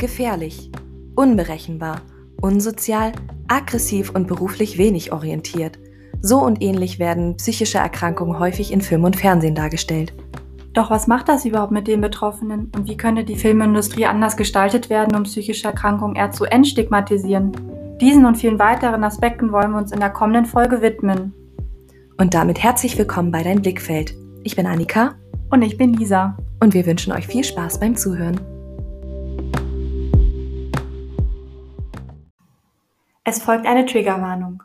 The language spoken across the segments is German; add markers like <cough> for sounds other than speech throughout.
gefährlich, unberechenbar, unsozial, aggressiv und beruflich wenig orientiert. So und ähnlich werden psychische Erkrankungen häufig in Film und Fernsehen dargestellt. Doch was macht das überhaupt mit den Betroffenen und wie könnte die Filmindustrie anders gestaltet werden, um psychische Erkrankungen eher zu entstigmatisieren? Diesen und vielen weiteren Aspekten wollen wir uns in der kommenden Folge widmen. Und damit herzlich willkommen bei Dein Blickfeld. Ich bin Annika. Und ich bin Lisa. Und wir wünschen euch viel Spaß beim Zuhören. Es folgt eine Triggerwarnung.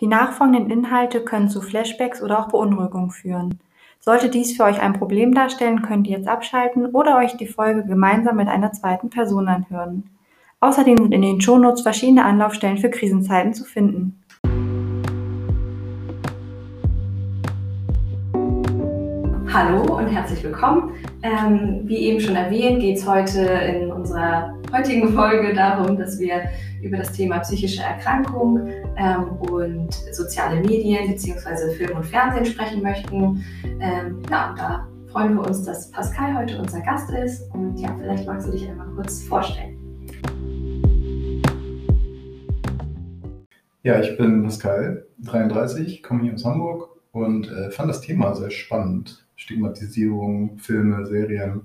Die nachfolgenden Inhalte können zu Flashbacks oder auch Beunruhigung führen. Sollte dies für euch ein Problem darstellen, könnt ihr jetzt abschalten oder euch die Folge gemeinsam mit einer zweiten Person anhören. Außerdem sind in den Shownotes verschiedene Anlaufstellen für Krisenzeiten zu finden. Hallo und herzlich willkommen. Ähm, wie eben schon erwähnt, geht es heute in unserer heutigen Folge darum, dass wir über das Thema psychische Erkrankung ähm, und soziale Medien bzw. Film und Fernsehen sprechen möchten. Ähm, ja, und da freuen wir uns, dass Pascal heute unser Gast ist. Und ja, vielleicht magst du dich einmal kurz vorstellen. Ja, ich bin Pascal, 33, komme hier aus Hamburg und äh, fand das Thema sehr spannend. Stigmatisierung, Filme, Serien,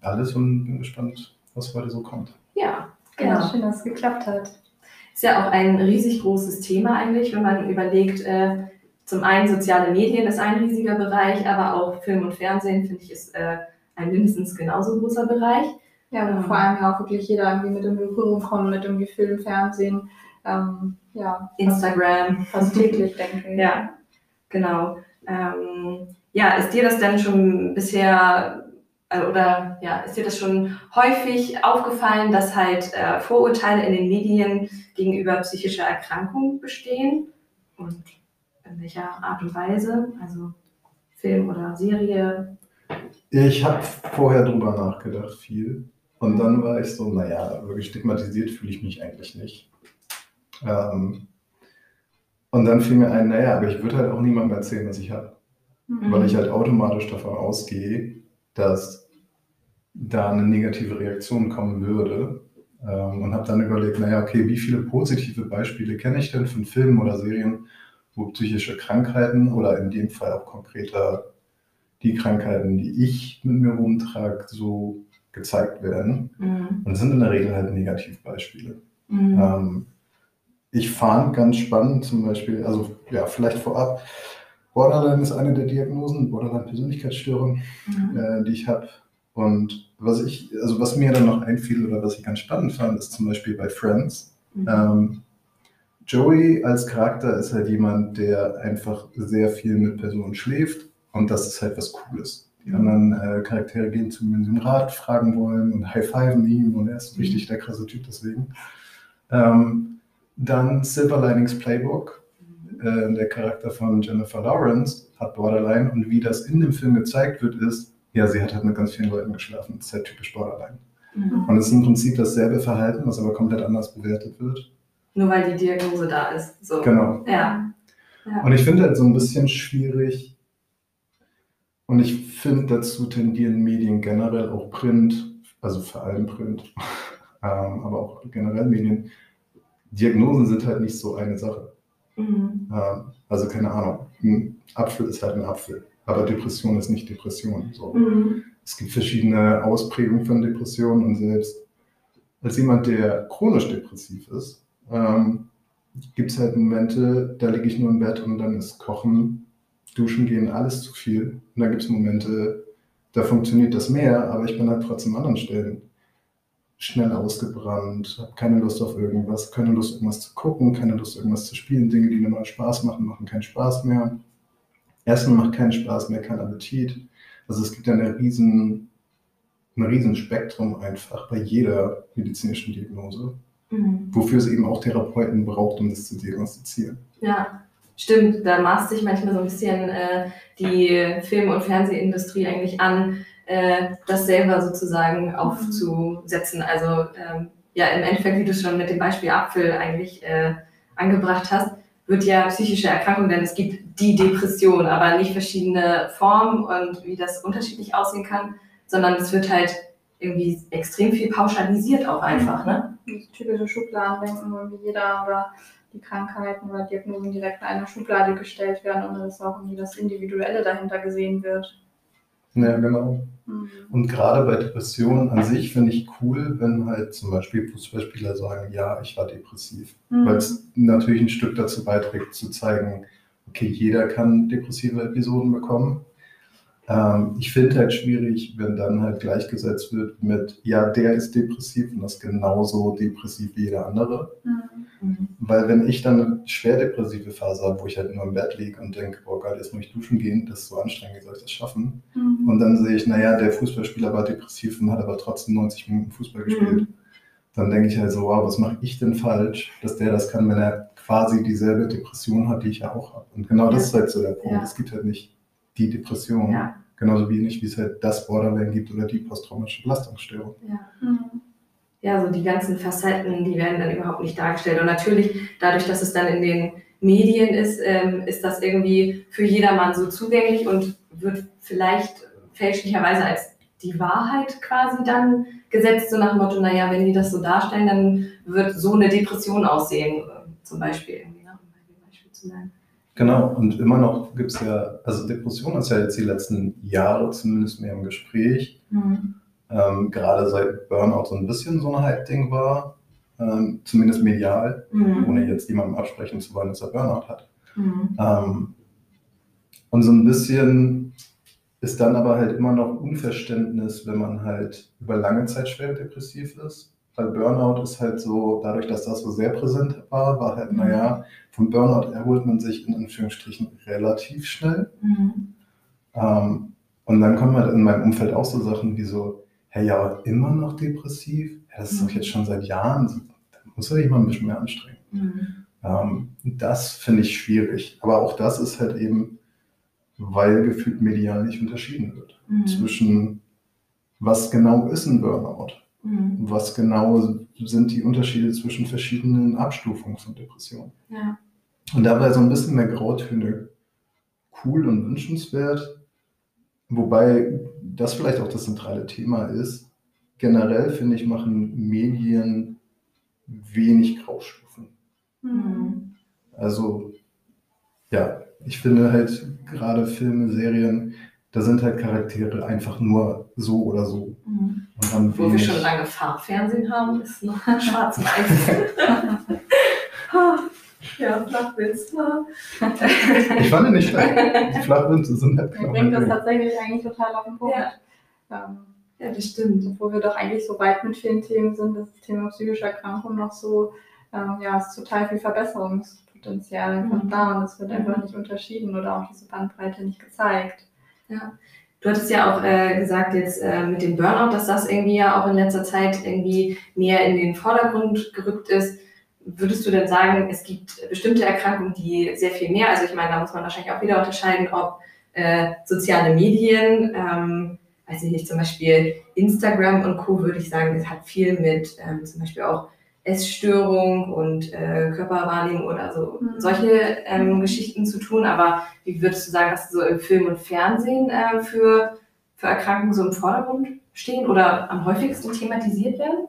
alles und bin gespannt, was heute so kommt. Ja, genau. Ja, schön, dass es geklappt hat. Ist ja auch ein riesig großes Thema eigentlich, wenn man überlegt, äh, zum einen soziale Medien ist ein riesiger Bereich, aber auch Film und Fernsehen, finde ich, ist äh, ein mindestens genauso großer Bereich. Ja, und vor allem ja auch wirklich jeder irgendwie mit in Berührung kommt, mit irgendwie Film, Fernsehen, ähm, ja. Instagram. Fast täglich, denke ich. <laughs> Ja, genau. Ähm, ja, ist dir das denn schon bisher oder ja, ist dir das schon häufig aufgefallen, dass halt äh, Vorurteile in den Medien gegenüber psychischer Erkrankung bestehen? Und in welcher Art und Weise? Also Film oder Serie? Ich habe vorher drüber nachgedacht, viel. Und dann war ich so, naja, wirklich stigmatisiert fühle ich mich eigentlich nicht. Ähm, und dann fiel mir ein, naja, aber ich würde halt auch niemandem erzählen, was ich habe. Mhm. Weil ich halt automatisch davon ausgehe, dass da eine negative Reaktion kommen würde. Ähm, und habe dann überlegt, naja, okay, wie viele positive Beispiele kenne ich denn von Filmen oder Serien, wo psychische Krankheiten oder in dem Fall auch konkreter die Krankheiten, die ich mit mir rumtrage, so gezeigt werden. Mhm. Und das sind in der Regel halt Negativbeispiele. Mhm. Ähm, ich fand ganz spannend zum Beispiel, also ja, vielleicht vorab, Borderline ist eine der Diagnosen, Borderline-Persönlichkeitsstörung, mhm. äh, die ich habe. Und was ich, also was mir dann noch einfiel oder was ich ganz spannend fand, ist zum Beispiel bei Friends. Mhm. Ähm, Joey als Charakter ist halt jemand, der einfach sehr viel mit Personen schläft und das ist halt was Cooles. Die mhm. anderen äh, Charaktere gehen zu ihm in den Rat, fragen wollen und high-fiven ihm und er ist mhm. richtig der krasse Typ deswegen. Ähm, dann Silver Linings Playbook. Äh, der Charakter von Jennifer Lawrence hat Borderline und wie das in dem Film gezeigt wird, ist, ja, sie hat halt mit ganz vielen Leuten geschlafen. Das ist halt typisch Borderline. Mhm. Und es ist im Prinzip dasselbe Verhalten, was aber komplett anders bewertet wird. Nur weil die Diagnose da ist. So. Genau. Ja. ja. Und ich finde halt so ein bisschen schwierig, und ich finde dazu tendieren Medien generell, auch Print, also vor allem Print, <laughs> ähm, aber auch generell Medien, Diagnosen sind halt nicht so eine Sache. Mhm. Ähm, also keine Ahnung, ein Apfel ist halt ein Apfel, aber Depression ist nicht Depression. So. Mhm. Es gibt verschiedene Ausprägungen von Depressionen und selbst als jemand, der chronisch depressiv ist, ähm, gibt es halt Momente, da liege ich nur im Bett und dann ist Kochen, Duschen gehen, alles zu viel. Und dann gibt es Momente, da funktioniert das mehr, aber ich bin halt trotzdem an anderen Stellen schnell ausgebrannt, habe keine Lust auf irgendwas, keine Lust, irgendwas zu gucken, keine Lust, irgendwas zu spielen. Dinge, die mir mal Spaß machen, machen keinen Spaß mehr. Essen macht keinen Spaß mehr, kein Appetit. Also es gibt ja eine riesen, ein riesen Spektrum einfach bei jeder medizinischen Diagnose, mhm. wofür es eben auch Therapeuten braucht, um das zu diagnostizieren. Ja, stimmt. Da maßt sich manchmal so ein bisschen äh, die Film- und Fernsehindustrie eigentlich an, äh, das selber sozusagen aufzusetzen. Also ähm, ja, im Endeffekt, wie du schon mit dem Beispiel Apfel eigentlich äh, angebracht hast, wird ja psychische Erkrankung, denn es gibt die Depression, aber nicht verschiedene Formen und wie das unterschiedlich aussehen kann, sondern es wird halt irgendwie extrem viel pauschalisiert auch einfach, ne? Das typische Schubladendenken, wo irgendwie jeder oder die Krankheiten oder Diagnosen direkt in eine Schublade gestellt werden, ohne dass auch irgendwie das Individuelle dahinter gesehen wird. Ja, genau. Mhm. Und gerade bei Depressionen an sich finde ich cool, wenn halt zum Beispiel Fußballspieler sagen, ja, ich war depressiv. Mhm. Weil es natürlich ein Stück dazu beiträgt, zu zeigen, okay, jeder kann depressive Episoden bekommen. Ähm, ich finde halt schwierig, wenn dann halt gleichgesetzt wird mit, ja, der ist depressiv und das ist genauso depressiv wie jeder andere. Mhm. Mhm. Weil wenn ich dann eine schwer depressive Phase habe, wo ich halt nur im Bett liege und denke, oh Gott, jetzt muss ich duschen gehen, das ist so anstrengend, wie soll ich das schaffen? Mhm. Und dann sehe ich, naja, der Fußballspieler war depressiv und hat aber trotzdem 90 Minuten Fußball gespielt. Dann denke ich halt so, wow, was mache ich denn falsch, dass der das kann, wenn er quasi dieselbe Depression hat, die ich ja auch habe. Und genau das ist halt so der Punkt. Ja. Es gibt halt nicht die Depression, Ja, genauso wenig wie es halt das Borderline gibt oder die posttraumatische Belastungsstörung. ja. Mhm. Ja, so die ganzen Facetten, die werden dann überhaupt nicht dargestellt. Und natürlich, dadurch, dass es dann in den Medien ist, ähm, ist das irgendwie für jedermann so zugänglich und wird vielleicht fälschlicherweise als die Wahrheit quasi dann gesetzt, so nach dem Motto, naja, wenn die das so darstellen, dann wird so eine Depression aussehen, äh, zum Beispiel. Ne? um ein Beispiel zu nennen. Genau, und immer noch gibt es ja, also Depression ist ja jetzt die letzten Jahre zumindest mehr im Gespräch. Ähm, gerade seit Burnout so ein bisschen so ein Hype-Ding war, ähm, zumindest medial, Mhm. ohne jetzt jemandem absprechen zu wollen, dass er Burnout hat. Mhm. Ähm, und so ein bisschen ist dann aber halt immer noch Unverständnis, wenn man halt über lange Zeit schwer depressiv ist. Weil Burnout ist halt so, dadurch, dass das so sehr präsent war, war halt, Mhm. naja, vom Burnout erholt man sich in Anführungsstrichen relativ schnell. Mhm. Ähm, und dann kommen halt in meinem Umfeld auch so Sachen wie so, hey, ja, aber immer noch depressiv? Das ist doch Mhm. jetzt schon seit Jahren. so. Da muss er sich mal ein bisschen mehr anstrengen. Mhm. Ähm, das finde ich schwierig. Aber auch das ist halt eben, weil gefühlt medial nicht unterschieden wird. Mhm. Zwischen, was genau ist ein Burnout? Mhm. Was genau sind die Unterschiede zwischen verschiedenen Abstufungen von Depressionen? Ja. Und da wäre so ein bisschen mehr Grautöne cool und wünschenswert. Wobei das vielleicht auch das zentrale Thema ist. Generell finde ich, machen Medien wenig Graustufen. Mhm. Also, ja, ich finde halt gerade Filme, Serien, da sind halt Charaktere einfach nur so oder so. Mhm. Wo wir wenig- schon lange Farbfernsehen haben, ist noch schwarz-weiß. <laughs> <laughs> <laughs> ja, Flachwitz. Ich fand ihn nicht schlecht. Die Flachwitze sind halt Er genau bringt das tatsächlich eigentlich total auf den Punkt. Ja. Ähm, Ja, das stimmt. obwohl wir doch eigentlich so weit mit vielen Themen sind, dass das Thema psychische Erkrankung noch so, ähm, ja, es ist total viel Verbesserungspotenzial einfach Mhm. da und es wird einfach Mhm. nicht unterschieden oder auch diese Bandbreite nicht gezeigt. Du hattest ja auch äh, gesagt jetzt äh, mit dem Burnout, dass das irgendwie ja auch in letzter Zeit irgendwie mehr in den Vordergrund gerückt ist. Würdest du denn sagen, es gibt bestimmte Erkrankungen, die sehr viel mehr, also ich meine, da muss man wahrscheinlich auch wieder unterscheiden, ob äh, soziale Medien, ähm, weiß ich nicht, zum Beispiel Instagram und Co. würde ich sagen, das hat viel mit ähm, zum Beispiel auch Essstörung und äh, Körperwahrnehmung oder so Mhm. solche ähm, Geschichten zu tun. Aber wie würdest du sagen, dass so im Film und Fernsehen äh, für, für Erkrankungen so im Vordergrund stehen oder am häufigsten thematisiert werden?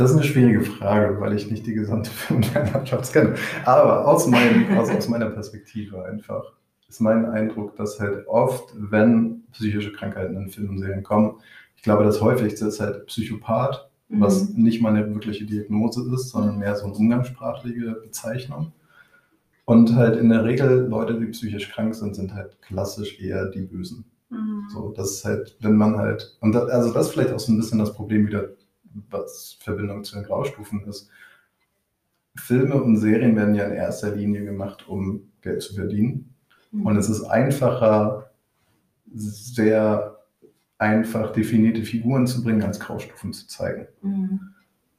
Das ist eine schwierige Frage, weil ich nicht die gesamte <laughs> Filmlandschaft kenne. Aber aus, meinem, aus, aus meiner Perspektive einfach ist mein Eindruck, dass halt oft, wenn psychische Krankheiten in Filmen und Serien kommen, ich glaube, das häufigste ist halt Psychopath, was nicht mal eine wirkliche Diagnose ist, sondern mehr so eine umgangssprachliche Bezeichnung. Und halt in der Regel Leute, die psychisch krank sind, sind halt klassisch eher die Bösen. Mhm. So, das ist halt, wenn man halt, und das, also das ist vielleicht auch so ein bisschen das Problem wieder, was Verbindung zu den Graustufen ist. Filme und Serien werden ja in erster Linie gemacht, um Geld zu verdienen. Mhm. Und es ist einfacher, sehr einfach definierte Figuren zu bringen, als Graustufen zu zeigen. Mhm.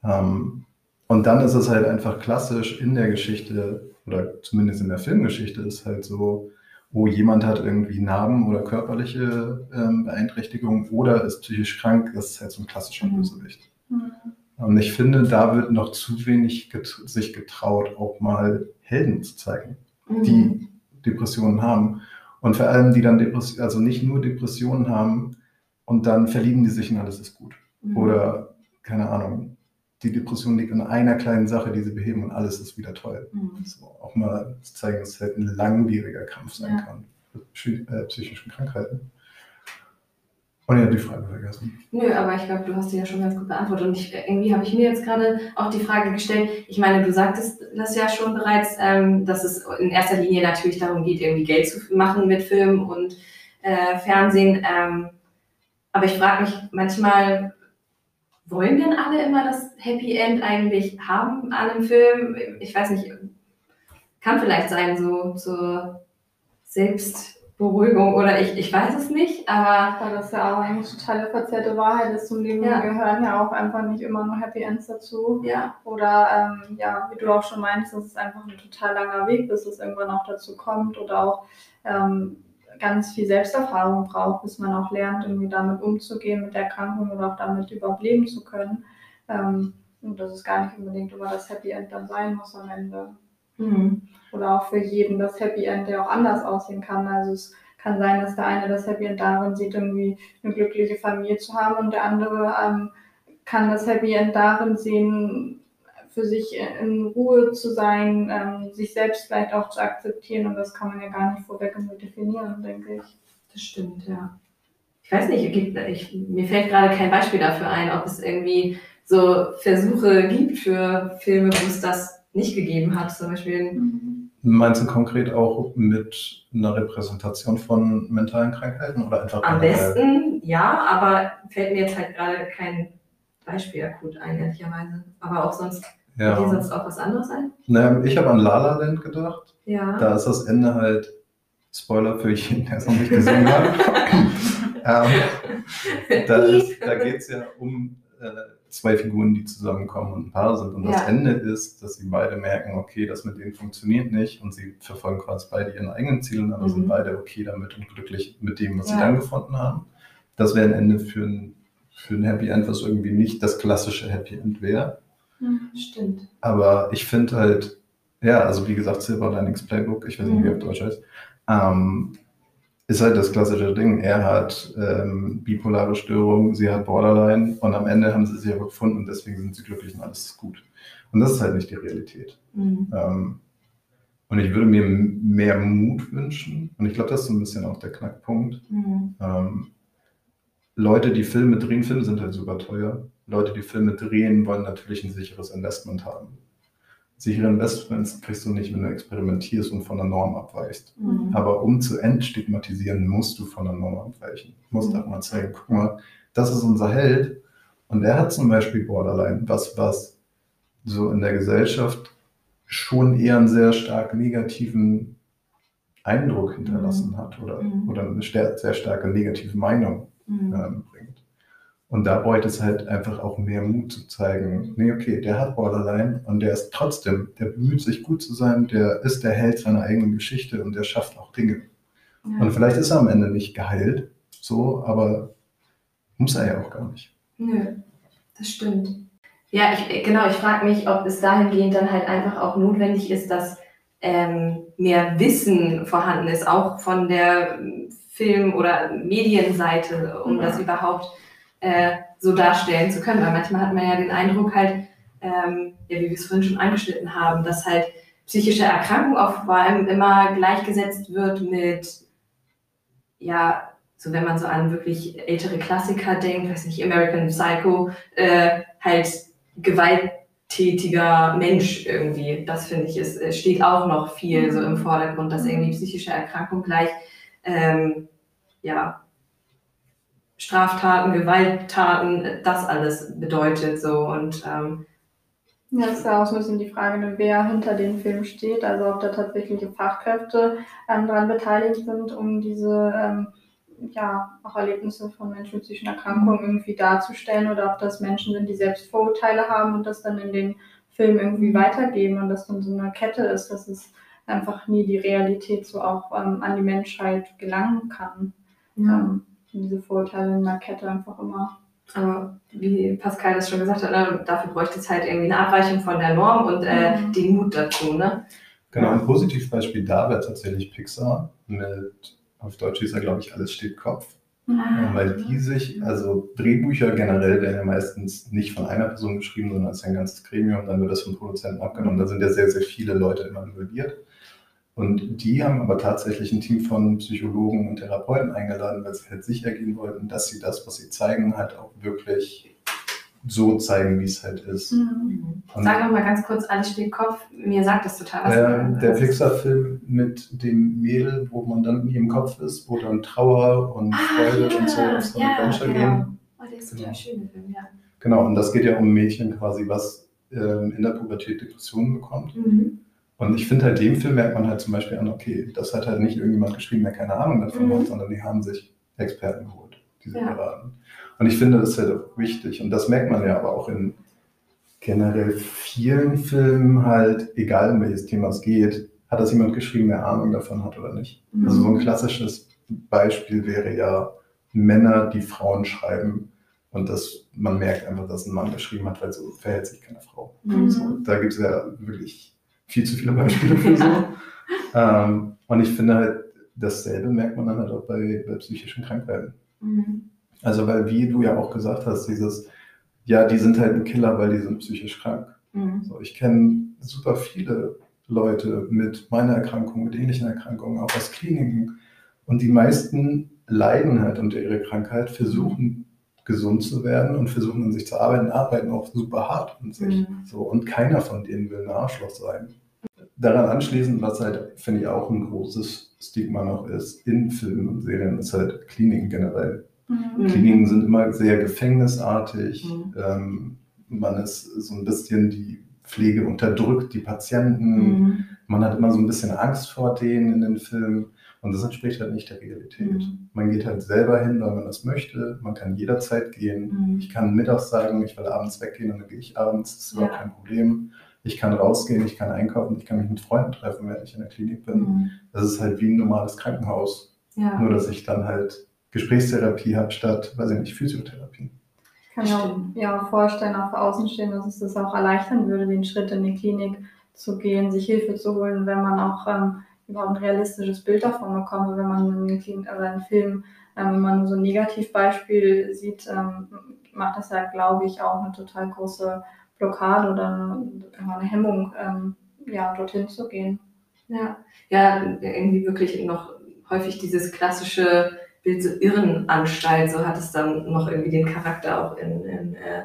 Ähm, und dann ist es halt einfach klassisch in der Geschichte, oder zumindest in der Filmgeschichte, ist halt so, wo jemand hat irgendwie Narben oder körperliche ähm, Beeinträchtigungen oder ist psychisch krank, das ist halt so ein klassischer Mhm. Bösewicht. Mhm. Und ich finde, da wird noch zu wenig get sich getraut, auch mal Helden zu zeigen, Mhm. die Depressionen haben. Und vor allem, die dann Depressionen, also nicht nur Depressionen haben und dann verlieben die sich und alles ist gut. Mhm. Oder, keine Ahnung, die Depression liegt in einer kleinen Sache, die sie beheben und alles ist wieder toll. Mhm. So, auch mal zu zeigen, dass es halt ein langwieriger Kampf sein Ja. kann mit äh, psychischen Krankheiten. Ich habe die Frage vergessen. Nö, aber ich glaube, du hast die ja schon ganz gut beantwortet. Und ich, irgendwie habe ich mir jetzt gerade auch die Frage gestellt, ich meine, du sagtest das ja schon bereits, ähm, dass es in erster Linie natürlich darum geht, irgendwie Geld zu machen mit Film und äh, Fernsehen. Ähm, aber ich frage mich manchmal, wollen denn alle immer das Happy End eigentlich haben an einem Film? Ich weiß nicht, kann vielleicht sein, so zur Selbstberuhigung oder ich, ich weiß es nicht, aber Weil das ja auch eigentlich totale verzerrte Wahrheit ist. Zum Leben Ja. gehören ja auch einfach nicht immer nur Happy Ends dazu. ja. Oder ähm, ja, wie du auch schon meinst, dass es einfach ein total langer Weg, bis es irgendwann auch dazu kommt oder auch ähm, ganz viel Selbsterfahrung braucht, bis man auch lernt, irgendwie damit umzugehen mit der Erkrankung oder auch damit überhaupt leben zu können. Ähm, und dass es gar nicht unbedingt immer das Happy End dann sein muss am Ende. Mhm. Oder auch für jeden das Happy End, der auch anders aussehen kann. Also es kann sein, dass der eine das Happy End darin sieht, irgendwie eine glückliche Familie zu haben und der andere ähm, kann das Happy End darin sehen, für sich in Ruhe zu sein, ähm, sich selbst vielleicht auch zu akzeptieren und das kann man ja gar nicht vorweg irgendwie definieren, denke ich. Das stimmt, ja. Ich weiß nicht, gibt, ich, mir fällt gerade kein Beispiel dafür ein, ob es irgendwie so Versuche gibt für Filme, wo es das nicht gegeben hat. Zum Beispiel, Meinst du konkret auch mit einer Repräsentation von mentalen Krankheiten oder einfach am besten, ja, aber fällt mir jetzt halt gerade kein Beispiel akut ein, ehrlicherweise. Aber auch sonst, fällt dir Ja. sonst auch was anderes ein? Naja, ich habe an La La Land gedacht. Ja. Da ist das Ende halt, Spoiler für jeden, der es noch nicht gesehen hat. <laughs> ähm, da <laughs> ist, da geht es ja um äh, zwei Figuren, die zusammenkommen und ein Paar sind. Und das Ja. Ende ist, dass sie beide merken, okay, das mit denen funktioniert nicht und sie verfolgen quasi beide ihren eigenen Zielen, aber Mhm. sind beide okay damit und glücklich mit dem, was Ja. sie dann gefunden haben. Das wäre ein Ende für ein, für ein Happy End, was irgendwie nicht das klassische Happy End wäre. Stimmt. Aber ich finde halt, ja, also wie gesagt, Silver Linings Playbook, ich weiß nicht, wie Mhm. auf Deutsch heißt, ähm, ist halt das klassische Ding. Er hat ähm, bipolare Störung, sie hat Borderline und am Ende haben sie sich aber gefunden und deswegen sind sie glücklich und alles ist gut. Und das ist halt nicht die Realität. Mhm. Ähm, und ich würde mir mehr Mut wünschen und ich glaube, das ist so ein bisschen auch der Knackpunkt. Mhm. Ähm, Leute, die Filme drehen, Filme sind halt super teuer. Leute, die Filme drehen, wollen natürlich ein sicheres Investment haben. Sichere Investments kriegst du nicht, wenn du experimentierst und von der Norm abweichst. Mhm. Aber um zu entstigmatisieren, musst du von der Norm abweichen. Du musst Mhm. halt mal zeigen, guck mal, das ist unser Held. Und er hat zum Beispiel Borderline, was, was so in der Gesellschaft schon eher einen sehr stark negativen Eindruck hinterlassen hat oder, Mhm. oder eine sehr, starke negative Meinung Mhm. ähm, bringt. Und da bräuchte es halt einfach auch mehr Mut zu zeigen, nee, okay, der hat Borderline und der ist trotzdem, der bemüht sich gut zu sein, der ist der Held seiner eigenen Geschichte und der schafft auch Dinge. Ja. Und vielleicht ist er am Ende nicht geheilt, so, aber muss er ja auch gar nicht. Nö, das stimmt. Ja, ich, genau, ich frage mich, ob es dahingehend dann halt einfach auch notwendig ist, dass ähm, mehr Wissen vorhanden ist, auch von der ähm, Film- oder Medienseite, um Mhm. das überhaupt äh, so darstellen zu können. Weil manchmal hat man ja den Eindruck halt, ähm, ja, wie wir es vorhin schon angeschnitten haben, dass halt psychische Erkrankung auch vor allem immer gleichgesetzt wird mit, ja, so wenn man so an wirklich ältere Klassiker denkt, weiß nicht, American Psycho, äh, halt gewalttätiger Mensch irgendwie. Das finde ich, ist, es steht auch noch viel so im Vordergrund, dass irgendwie psychische Erkrankung gleich, ähm, ja, Straftaten, Gewalttaten, das alles bedeutet so. Und ähm, Ja, das ist ja auch so ein bisschen die Frage, ne, wer hinter dem Film steht, also ob da tatsächliche Fachkräfte ähm, daran beteiligt sind, um diese ähm, ja, auch Erlebnisse von Menschen mit psychischen Erkrankungen irgendwie darzustellen oder ob das Menschen sind, die selbst Vorurteile haben und das dann in den Film irgendwie weitergeben und das dann so eine Kette ist, dass es einfach nie die Realität so auch ähm, an die Menschheit gelangen kann. Ähm, diese Vorurteile in der Kette einfach immer. Aber wie Pascal das schon gesagt hat, ne, dafür bräuchte es halt irgendwie eine Abweichung von der Norm und äh, Mhm. den Mut dazu. Ne? Genau, ein Positivbeispiel da wäre tatsächlich Pixar mit, auf Deutsch hieß er, glaube ich, Alles steht Kopf. Ah, Ja, weil die sich, also Drehbücher generell werden ja meistens nicht von einer Person geschrieben, sondern es ist ein ganzes Gremium, dann wird das vom Produzenten abgenommen. Da sind ja sehr, sehr viele Leute immer involviert. Und die haben aber tatsächlich ein Team von Psychologen und Therapeuten eingeladen, weil sie halt sicher gehen wollten, dass sie das, was sie zeigen, halt auch wirklich so zeigen, wie es halt ist. Mhm. Sag noch mal ganz kurz, alles steht Kopf. Mir sagt das total was. Ähm, der Pixar-Film mit dem Mädel, wo man dann in ihrem Kopf ist, wo dann Trauer und Freude und so auf so ein Adventure gehen. Oh, der ist Genau. schön, der Film, ja. Genau, und das geht ja um ein Mädchen quasi, was ähm, in der Pubertät Depressionen bekommt. Mhm. Und ich finde halt, dem Film merkt man halt zum Beispiel an, okay, das hat halt nicht irgendjemand geschrieben, der keine Ahnung davon Mhm. hat, sondern die haben sich Experten geholt, die sie Ja. beraten. Und ich finde, das ist halt auch wichtig. Und das merkt man ja aber auch in generell vielen Filmen halt, egal um welches Thema es geht, hat das jemand geschrieben, der Ahnung davon hat oder nicht. Mhm. Also so ein klassisches Beispiel wäre ja Männer, die Frauen schreiben. Und das, man merkt einfach, dass ein Mann geschrieben hat, weil so verhält sich keine Frau. Mhm. So, da gibt es ja wirklich viel zu viele Beispiele für so. <laughs> ähm, und ich finde halt, dasselbe merkt man dann halt auch bei, bei psychischen Krankheiten. Mhm. Also, weil, wie du ja auch gesagt hast, dieses, ja, die sind halt ein Killer, weil die sind psychisch krank. Mhm. So, ich kenne super viele Leute mit meiner Erkrankung, mit ähnlichen Erkrankungen, auch aus Kliniken. Und die meisten leiden halt unter ihrer Krankheit, versuchen gesund zu werden und versuchen an sich zu arbeiten, arbeiten auch super hart an sich. Mhm. So, und keiner von denen will ein Arschloch sein. Daran anschließend, was halt, finde ich, auch ein großes Stigma noch ist, in Filmen und Serien, ist halt Kliniken generell. Mhm. Kliniken sind immer sehr gefängnisartig. Mhm. Ähm, man ist so ein bisschen die Pflege unterdrückt, die Patienten. Mhm. Man hat immer so ein bisschen Angst vor denen in den Filmen. Und das entspricht halt nicht der Realität. Mhm. Man geht halt selber hin, weil man das möchte. Man kann jederzeit gehen. Mhm. Ich kann mittags sagen, ich will abends weggehen und dann gehe ich abends. Das ist überhaupt Ja. kein Problem. Ich kann rausgehen, ich kann einkaufen, ich kann mich mit Freunden treffen, wenn ich in der Klinik bin. Mhm. Das ist halt wie ein normales Krankenhaus. Ja. Nur, dass ich dann halt Gesprächstherapie habe statt, weiß ich nicht, Physiotherapie. Ich kann mir auch, ja, auch vorstellen, auch für Außenstehen, dass es das auch erleichtern würde, den Schritt in die Klinik zu gehen, sich Hilfe zu holen, wenn man auch ähm, überhaupt ein realistisches Bild davon bekommt, wenn man einen, Klinik, also einen Film, ähm, wenn man nur so ein Negativbeispiel sieht, ähm, macht das ja, glaube ich, auch eine total große Blockade oder eine, eine Hemmung, ähm, ja, dorthin zu gehen. Ja. ja, irgendwie wirklich noch häufig dieses klassische Bild, so Irrenanstalt, so hat es dann noch irgendwie den Charakter auch in, in äh,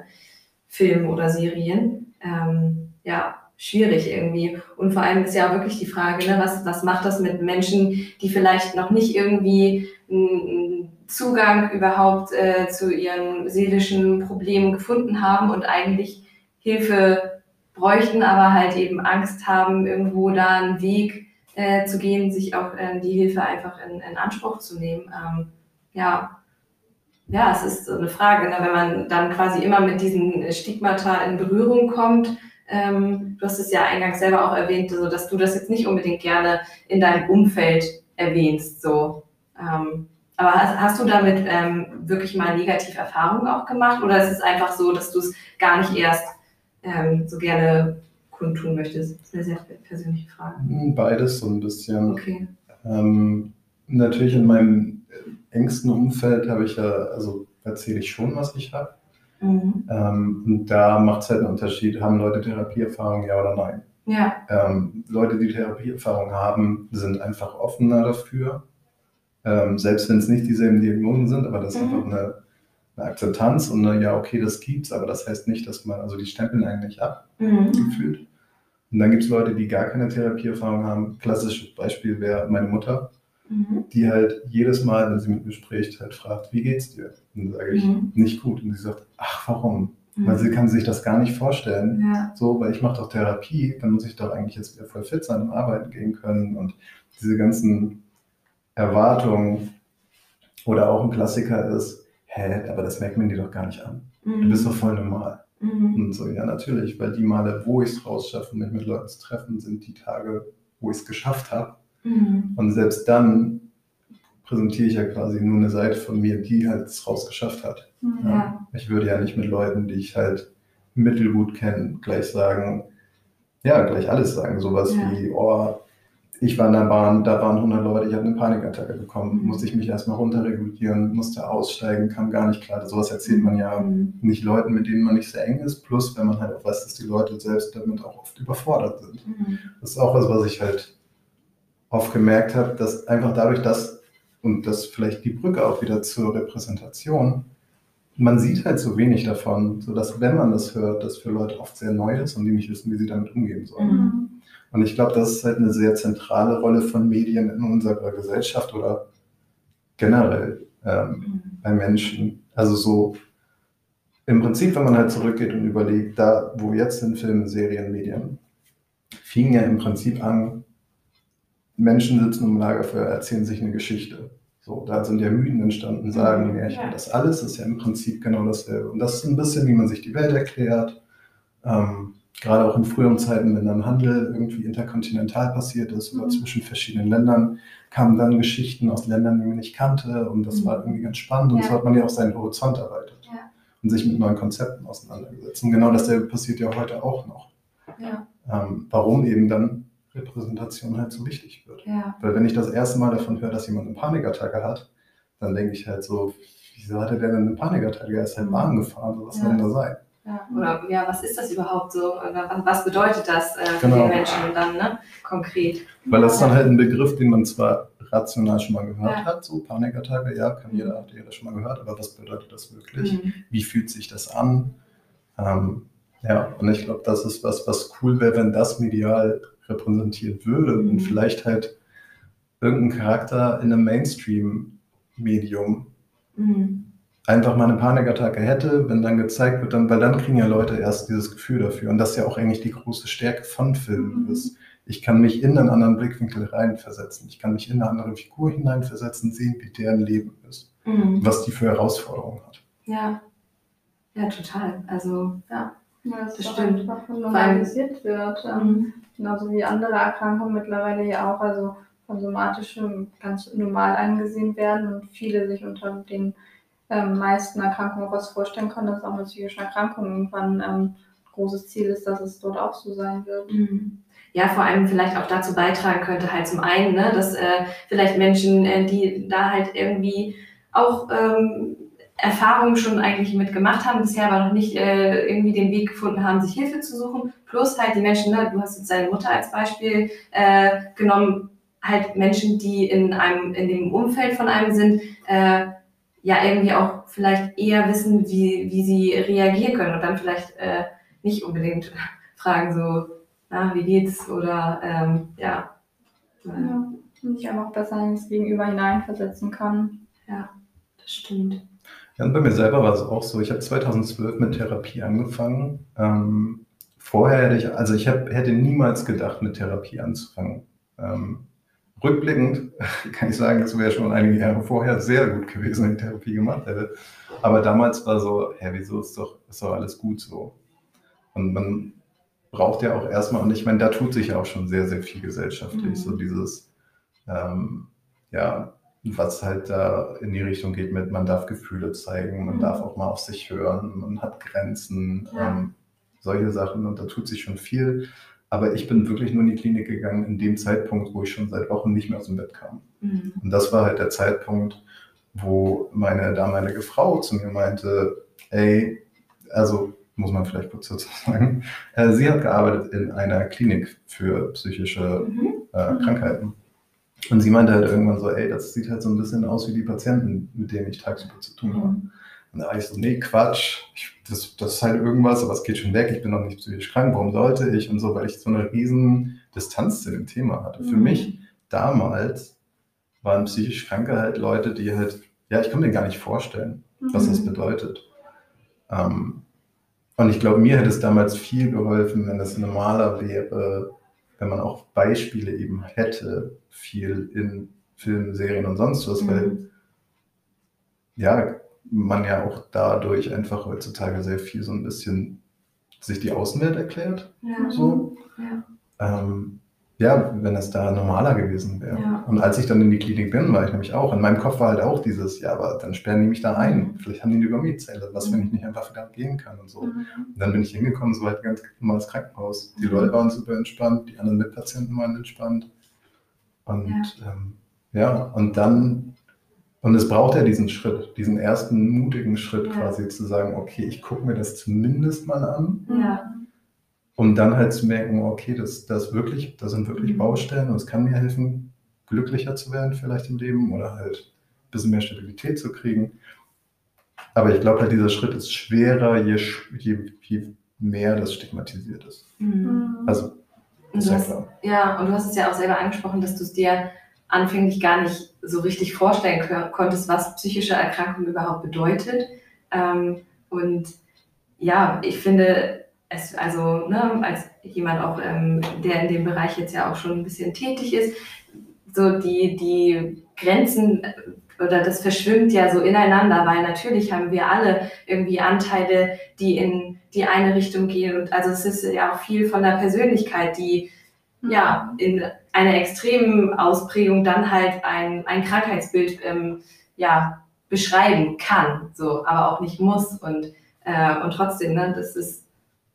Filmen oder Serien. Ähm, ja, schwierig irgendwie. Und vor allem ist ja auch wirklich die Frage, ne, was, was macht das mit Menschen, die vielleicht noch nicht irgendwie einen Zugang überhaupt äh, zu ihren seelischen Problemen gefunden haben und eigentlich Hilfe bräuchten, aber halt eben Angst haben, irgendwo da einen Weg äh, zu gehen, sich auch äh, die Hilfe einfach in, in Anspruch zu nehmen. Ähm, ja. ja, es ist so eine Frage, ne? wenn man dann quasi immer mit diesen Stigmata in Berührung kommt. Ähm, du hast es ja eingangs selber auch erwähnt, so dass du das jetzt nicht unbedingt gerne in deinem Umfeld erwähnst. So. Ähm, aber hast, hast du damit ähm, wirklich mal negative Erfahrungen auch gemacht oder ist es einfach so, dass du es gar nicht erst ähm, so gerne kundtun möchtest? Das ist eine sehr persönliche Frage. Hm, Beides so ein bisschen. Okay. Ähm, natürlich in meinem engsten Umfeld habe ich ja, also erzähle ich schon, was ich habe. Mhm. Ähm, und da macht es halt einen Unterschied, haben Leute Therapieerfahrung, ja oder nein. Ja. Ähm, Leute, die Therapieerfahrung haben, sind einfach offener dafür. Ähm, selbst wenn es nicht dieselben Diagnosen sind, aber das ist Mhm. einfach eine, eine Akzeptanz und eine, ja, okay, das gibt's, aber das heißt nicht, dass man, also die stempeln eigentlich ab, Mhm. gefühlt. Und dann gibt es Leute, die gar keine Therapieerfahrung haben. Klassisches Beispiel wäre meine Mutter, Mhm. die halt jedes Mal, wenn sie mit mir spricht, halt fragt, wie geht's dir? Und dann sage ich, Mhm. nicht gut. Und sie sagt, ach, warum? Mhm. Weil sie kann sich das gar nicht vorstellen. Ja. So, weil ich mache doch Therapie, dann muss ich doch eigentlich jetzt wieder voll fit sein und arbeiten gehen können. Und diese ganzen Erwartungen oder auch ein Klassiker ist, hä, aber das merkt man dir doch gar nicht an. Du bist doch voll normal. Mhm. Und so, ja, natürlich, weil die Male, wo ich es rausschaffe, mich mit Leuten zu treffen, sind die Tage, wo ich es geschafft habe. Mhm. Und selbst dann präsentiere ich ja quasi nur eine Seite von mir, die halt es rausgeschafft hat. Ja. Ich würde ja nicht mit Leuten, die ich halt mittelgut kenne, gleich sagen, ja, gleich alles sagen. Sowas Ja. wie, oh, ich war in der Bahn, da waren 100 Leute, ich habe eine Panikattacke bekommen, musste ich mich erstmal runterregulieren, musste aussteigen, kam gar nicht klar. Sowas erzählt man ja Mhm. nicht Leuten, mit denen man nicht sehr eng ist, plus wenn man halt auch weiß, dass die Leute selbst damit auch oft überfordert sind. Mhm. Das ist auch was, was ich halt oft gemerkt habe, dass einfach dadurch, dass, und das vielleicht die Brücke auch wieder zur Repräsentation, man sieht halt so wenig davon, sodass, wenn man das hört, das für Leute oft sehr neu ist und die nicht wissen, wie sie damit umgehen sollen. Mhm. Und ich glaube, das ist halt eine sehr zentrale Rolle von Medien in unserer Gesellschaft oder generell ähm, Mhm. bei Menschen. Also so im Prinzip, wenn man halt zurückgeht und überlegt, da wo jetzt sind Filme, Serien, Medien, fing ja im Prinzip an, Menschen sitzen im Lagerfeuer, erzählen sich eine Geschichte. So, da sind ja Mythen entstanden, Sagen, Mhm, Märchen. ja. Das alles ist ja im Prinzip genau dasselbe. Und das ist ein bisschen, wie man sich die Welt erklärt. Ähm, gerade auch in früheren Zeiten, wenn dann Handel irgendwie interkontinental passiert ist oder Mhm. zwischen verschiedenen Ländern, kamen dann Geschichten aus Ländern, die man nicht kannte. Und das Mhm. war irgendwie ganz spannend. Und so hat man ja auch seinen Horizont erweitert und sich mit neuen Konzepten auseinandergesetzt. Und genau dasselbe passiert ja heute auch noch. Ja. Ähm, warum eben dann Repräsentation halt so wichtig wird. Ja. Weil wenn ich das erste Mal davon höre, dass jemand eine Panikattacke hat, dann denke ich halt so, wieso hatte der denn eine Panikattacke? Er ist halt Mhm. Bahn gefahren, so was Ja. soll denn da sein? Ja. Oder ja, was ist das überhaupt so? Oder was, bedeutet das äh, für Genau. den Menschen dann, ne? Konkret? Weil das ist dann halt ein Begriff, den man zwar rational schon mal gehört Ja. hat, so Panikattacke, ja, kann Mhm. jeder, hat jeder schon mal gehört, aber was bedeutet das wirklich? Mhm. Wie fühlt sich das an? Ähm, ja, und ich glaube, das ist was, was cool wäre, wenn das medial repräsentiert würde Mhm. und vielleicht halt irgendein Charakter in einem Mainstream-Medium Mhm. Einfach mal eine Panikattacke hätte, wenn dann gezeigt wird, dann, weil dann kriegen ja Leute erst dieses Gefühl dafür. Und das ist ja auch eigentlich die große Stärke von Filmen Mhm. ist. Ich kann mich in einen anderen Blickwinkel reinversetzen. Ich kann mich in eine andere Figur hineinversetzen, sehen, wie deren Leben ist, Mhm. was die für Herausforderungen hat. Ja. Ja, total. Also, ja. Ja, Das auch stimmt. einfach normalisiert wird. Ähm, Mhm. genauso wie andere Erkrankungen mittlerweile ja auch, also von somatischen ganz normal angesehen werden und viele sich unter den ähm, meisten Erkrankungen was vorstellen können, dass auch mit psychischen Erkrankungen irgendwann ähm, großes Ziel ist, dass es dort auch so sein wird. Mhm. Ja, vor allem vielleicht auch dazu beitragen könnte, halt zum einen, ne, dass äh, vielleicht Menschen, äh, die da halt irgendwie auch ähm, Erfahrungen schon eigentlich mitgemacht haben, bisher aber noch nicht äh, irgendwie den Weg gefunden haben, sich Hilfe zu suchen. Plus halt die Menschen, ne, du hast jetzt deine Mutter als Beispiel äh, genommen, halt Menschen, die in einem, in dem Umfeld von einem sind, äh, ja irgendwie auch vielleicht eher wissen, wie, wie sie reagieren können und dann vielleicht äh, nicht unbedingt <laughs> fragen so, na, wie geht's oder ähm, ja. Ja. Und sich einfach besser ins Gegenüber hineinversetzen kann. Das stimmt. Ja, und bei mir selber war es auch so. Ich habe 2012 mit Therapie angefangen. Ähm, vorher hätte ich, also ich hab, hätte niemals gedacht, mit Therapie anzufangen. Ähm, rückblickend <laughs> kann ich sagen, das wäre schon einige Jahre vorher sehr gut gewesen, wenn ich Therapie gemacht hätte. Aber damals war so, hä, wieso ist doch, ist doch alles gut so? Und man braucht ja auch erstmal, und ich meine, da tut sich ja auch schon sehr, sehr viel gesellschaftlich, Mhm. so dieses, ähm, ja, was halt da in die Richtung geht mit, man darf Gefühle zeigen, man Mhm. darf auch mal auf sich hören, man hat Grenzen, Ja. ähm, solche Sachen und da tut sich schon viel. Aber ich bin wirklich nur in die Klinik gegangen in dem Zeitpunkt, wo ich schon seit Wochen nicht mehr aus dem Bett kam. Mhm. Und das war halt der Zeitpunkt, wo meine damalige Frau zu mir meinte, ey, also muss man vielleicht kurz dazu <laughs> sagen, äh, sie hat gearbeitet in einer Klinik für psychische Mhm. äh, Mhm. Krankheiten. Und sie meinte halt irgendwann so, ey, das sieht halt so ein bisschen aus wie die Patienten, mit denen ich tagsüber zu tun habe. Mhm. Und da war ich so, nee, Quatsch, ich, das, das ist halt irgendwas, aber es geht schon weg, ich bin noch nicht psychisch krank, warum sollte ich? Und so, weil ich so eine riesen Distanz zu dem Thema hatte. Für Mhm. mich damals waren psychisch Kranke halt Leute, die halt, ja, ich kann mir gar nicht vorstellen, was das Mhm. bedeutet. Ähm, und ich glaube, mir hätte es damals viel geholfen, wenn es normaler wäre, wenn man auch Beispiele eben hätte, viel in Filmen, Serien und sonst was, weil Mhm. ja, man ja auch dadurch einfach heutzutage sehr viel so ein bisschen sich die Außenwelt erklärt. Ja. So. Ja. Ähm, ja, wenn es da normaler gewesen wäre. Ja. Und als ich dann in die Klinik bin, war ich nämlich auch, in meinem Kopf war halt auch dieses, ja, aber dann sperren die mich da ein. Mhm. Vielleicht haben die eine Übermietzelle, was, wenn ich nicht einfach wieder gehen kann und so. Und dann bin ich hingekommen, so halt ganz normales Krankenhaus. Die Mhm. Leute waren super entspannt, die anderen Mitpatienten waren entspannt. Und ja, ähm, ja und dann, und es braucht ja diesen Schritt, diesen ersten mutigen Schritt ja. quasi zu sagen, okay, ich gucke mir das zumindest mal an. Ja. Um dann halt zu merken, okay, das, das, wirklich, das sind wirklich mhm. Baustellen und es kann mir helfen, glücklicher zu werden vielleicht im Leben oder halt ein bisschen mehr Stabilität zu kriegen. Aber ich glaube halt, dieser Schritt ist schwerer, je, je, je mehr das stigmatisiert ist. Mhm. Also, ist ja klar. Ja, und du hast es ja auch selber angesprochen, dass du es dir anfänglich gar nicht so richtig vorstellen konntest, was psychische Erkrankung überhaupt bedeutet. Ähm, und ja, ich finde es, also ne, als jemand auch, ähm, der in dem Bereich jetzt ja auch schon ein bisschen tätig ist, so die, die Grenzen oder das verschwimmt ja so ineinander, weil natürlich haben wir alle irgendwie Anteile, die in die eine Richtung gehen. Und also es ist ja auch viel von der Persönlichkeit, die mhm. ja in einer extremen Ausprägung dann halt ein, ein Krankheitsbild ähm, ja, beschreiben kann, so, aber auch nicht muss. Und, äh, und trotzdem, ne, das ist,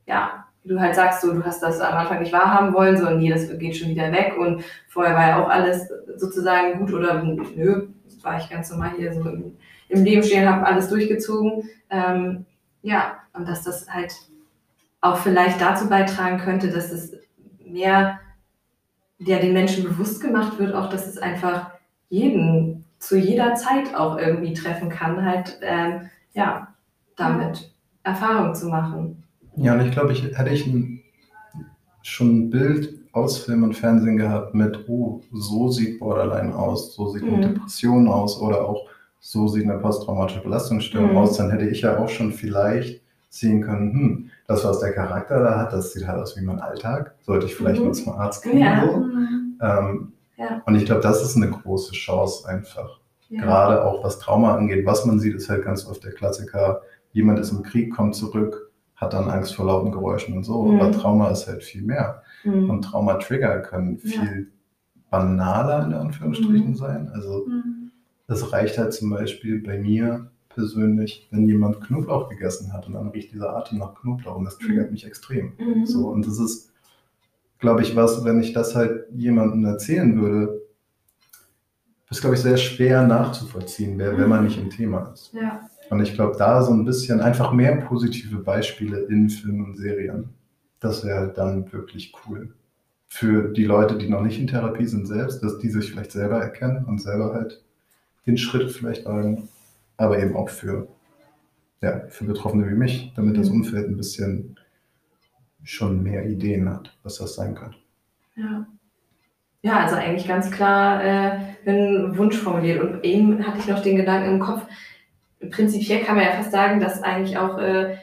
ja, wie du halt sagst, so, du hast das am Anfang nicht wahrhaben wollen, so, nee, das geht schon wieder weg. Und vorher war ja auch alles sozusagen gut oder nö, war ich ganz normal hier so im, im Leben stehen, habe alles durchgezogen. Ähm, ja, und dass das halt auch vielleicht dazu beitragen könnte, dass es mehr der den Menschen bewusst gemacht wird, auch dass es einfach jeden zu jeder Zeit auch irgendwie treffen kann, halt ähm, ja damit Erfahrung zu machen. Ja, und ich glaube, ich hätte ich ein, schon ein Bild aus Film und Fernsehen gehabt mit, oh, so sieht Borderline aus, so sieht eine mhm. Depression aus oder auch so sieht eine posttraumatische Belastungsstörung mhm. aus, dann hätte ich ja auch schon vielleicht sehen können, hm, das, was der Charakter da hat, das sieht halt aus wie mein Alltag. Sollte ich vielleicht mhm. mal zum Arzt gehen. Ja. So. Mhm. Ähm, ja. Und ich glaube, das ist eine große Chance einfach. Ja. Gerade auch was Trauma angeht. Was man sieht, ist halt ganz oft der Klassiker, jemand ist im Krieg, kommt zurück, hat dann Angst vor lauten Geräuschen und so. Mhm. Aber Trauma ist halt viel mehr. Mhm. Und Traumatrigger können viel banaler in Anführungsstrichen mhm. sein. Also es mhm. reicht halt zum Beispiel bei mir persönlich, wenn jemand Knoblauch gegessen hat und dann riecht dieser Atem nach Knoblauch und das triggert mhm. mich extrem. Mhm. So, und das ist, glaube ich, was, wenn ich das halt jemandem erzählen würde, ist, glaube ich, sehr schwer nachzuvollziehen, wer, wenn man nicht im Thema ist. Ja. Und ich glaube, da so ein bisschen einfach mehr positive Beispiele in Filmen und Serien, das wäre dann wirklich cool. Für die Leute, die noch nicht in Therapie sind selbst, dass die sich vielleicht selber erkennen und selber halt den Schritt vielleicht wagen, aber eben auch für, ja, für Betroffene wie mich, damit das. Umfeld ein bisschen schon mehr Ideen hat, was das sein könnte. Ja. Ja, also eigentlich ganz klar äh, einen Wunsch formuliert. Und eben hatte ich noch den Gedanken im Kopf, prinzipiell kann man ja fast sagen, dass eigentlich auch äh,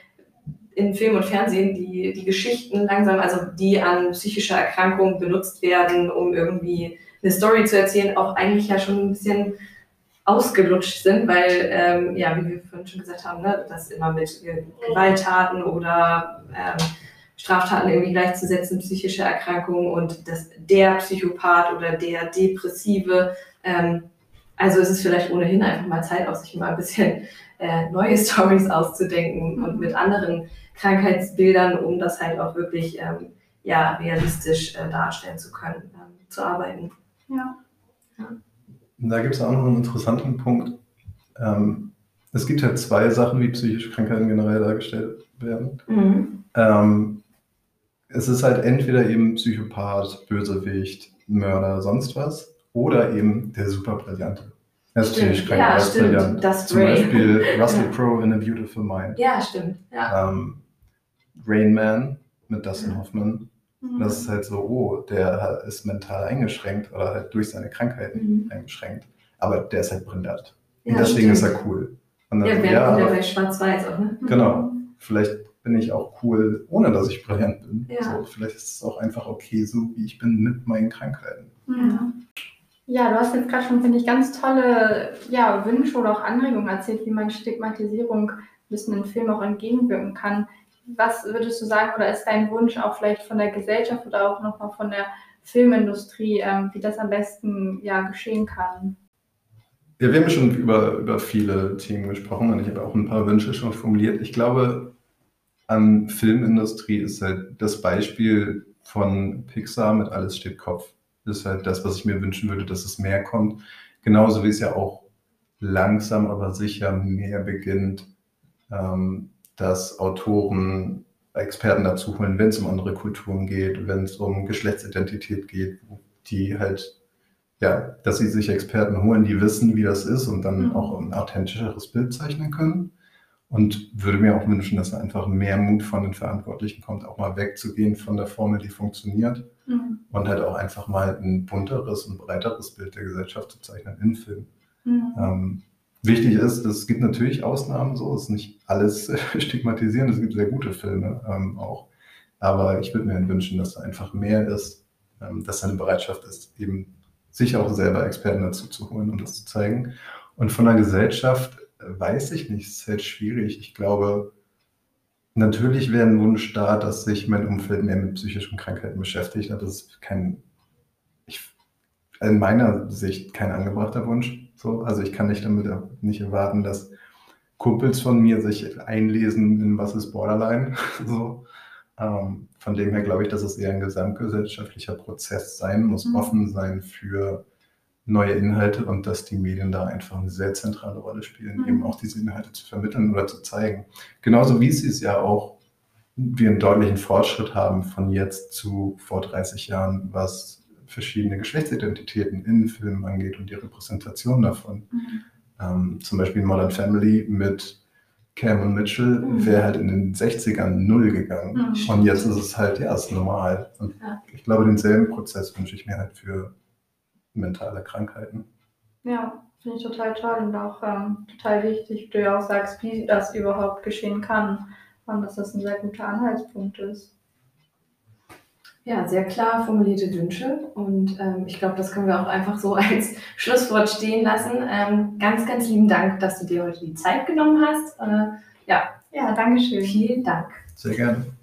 in Film und Fernsehen die, die Geschichten langsam, also die an psychischer Erkrankung benutzt werden, um irgendwie eine Story zu erzählen, auch eigentlich ja schon ein bisschen ausgelutscht sind, weil, ähm, ja, wie wir vorhin schon gesagt haben, ne, das immer mit Gewalttaten oder ähm, Straftaten irgendwie gleichzusetzen, psychische Erkrankungen und dass der Psychopath oder der Depressive, ähm, also ist es vielleicht ohnehin einfach mal Zeit, auch sich mal ein bisschen äh, neue <laughs> Stories auszudenken und mit anderen Krankheitsbildern, um das halt auch wirklich ähm, ja, realistisch äh, darstellen zu können, ähm, zu arbeiten. Ja. ja. Da gibt es auch noch einen interessanten Punkt. Ähm, es gibt halt zwei Sachen, wie psychische Krankheiten generell dargestellt werden. Mhm. Ähm, es ist halt entweder eben Psychopath, Bösewicht, Mörder, sonst was, oder eben der Superbrillante. Er ist psychisch krank, ja, stimmt. brillant. Das Zum Beispiel <laughs> Russell ja. Crowe in A Beautiful Mind. Ja, stimmt. Ja. Ähm, Rain Man mit Dustin Hoffman Mhm. Das ist halt so, oh, der ist mental eingeschränkt oder halt durch seine Krankheiten mhm. eingeschränkt. Aber der ist halt brillant. Ja, und deswegen stimmt. ist er cool. Und dann, ja, ja, bei Schwarz-Weiß auch, ne? Genau. Vielleicht bin ich auch cool, ohne dass ich brillant bin. Ja. So, vielleicht ist es auch einfach okay, so wie ich bin mit meinen Krankheiten. Ja. Ja, du hast jetzt gerade schon, finde ich, ganz tolle ja, Wünsche oder auch Anregungen erzählt, wie man Stigmatisierung ein bisschen im Film auch entgegenwirken kann was würdest du sagen, oder ist dein Wunsch auch vielleicht von der Gesellschaft oder auch nochmal von der Filmindustrie, ähm, wie das am besten ja, geschehen kann? Ja, wir haben schon über, über viele Themen gesprochen und ich habe auch ein paar Wünsche schon formuliert. Ich glaube, an Filmindustrie ist halt das Beispiel von Pixar mit Alles steht Kopf. ist halt das, was ich mir wünschen würde, dass es mehr kommt. Genauso wie es ja auch langsam, aber sicher mehr beginnt, ähm, dass Autoren Experten dazu holen, wenn es um andere Kulturen geht, wenn es um Geschlechtsidentität geht, die halt, ja, dass sie sich Experten holen, die wissen, wie das ist und dann mhm. auch ein authentischeres Bild zeichnen können. Und würde mir auch wünschen, dass einfach mehr Mut von den Verantwortlichen kommt, auch mal wegzugehen von der Formel, die funktioniert mhm. und halt auch einfach mal ein bunteres und breiteres Bild der Gesellschaft zu zeichnen in Film. Mhm. Ähm, wichtig ist, es gibt natürlich Ausnahmen, so ist nicht alles <laughs> stigmatisierend, es gibt sehr gute Filme ähm, auch. Aber ich würde mir halt wünschen, dass da einfach mehr ist, ähm, dass eine Bereitschaft ist, eben sich auch selber Experten dazu zu holen und das zu zeigen. Und von der Gesellschaft weiß ich nicht, es ist halt schwierig. Ich glaube, natürlich wäre ein Wunsch da, dass sich mein Umfeld mehr mit psychischen Krankheiten beschäftigt. Das ist kein, in meiner Sicht kein angebrachter Wunsch. So, also ich kann nicht damit nicht erwarten, dass Kumpels von mir sich einlesen in was ist Borderline. <laughs> so. Ähm, von dem her glaube ich, dass es eher ein gesamtgesellschaftlicher Prozess sein muss, mhm. offen sein für neue Inhalte und dass die Medien da einfach eine sehr zentrale Rolle spielen, mhm. eben auch diese Inhalte zu vermitteln oder zu zeigen. Genauso wie sie es ja auch, wir einen deutlichen Fortschritt haben von jetzt zu vor 30 Jahren, was verschiedene Geschlechtsidentitäten in Filmen angeht und die Repräsentation davon. Mhm. Ähm, zum Beispiel Modern Family mit Cam und Mitchell mhm. wäre halt in den 60ern null gegangen. Mhm. Und jetzt ist es halt, ja, ist normal. Und ja. ich glaube, denselben Prozess wünsche ich mir halt für mentale Krankheiten. Ja, finde ich total toll und auch ähm, total wichtig, wie du ja auch sagst, wie das überhaupt geschehen kann und dass das ein sehr guter Anhaltspunkt ist. Ja, sehr klar formulierte Wünsche und ähm, ich glaube, das können wir auch einfach so <laughs> als Schlusswort stehen lassen. Ähm, ganz, ganz lieben Dank, dass du dir heute die Zeit genommen hast. Äh, ja. Ja, Dankeschön. Vielen Dank. Sehr gerne.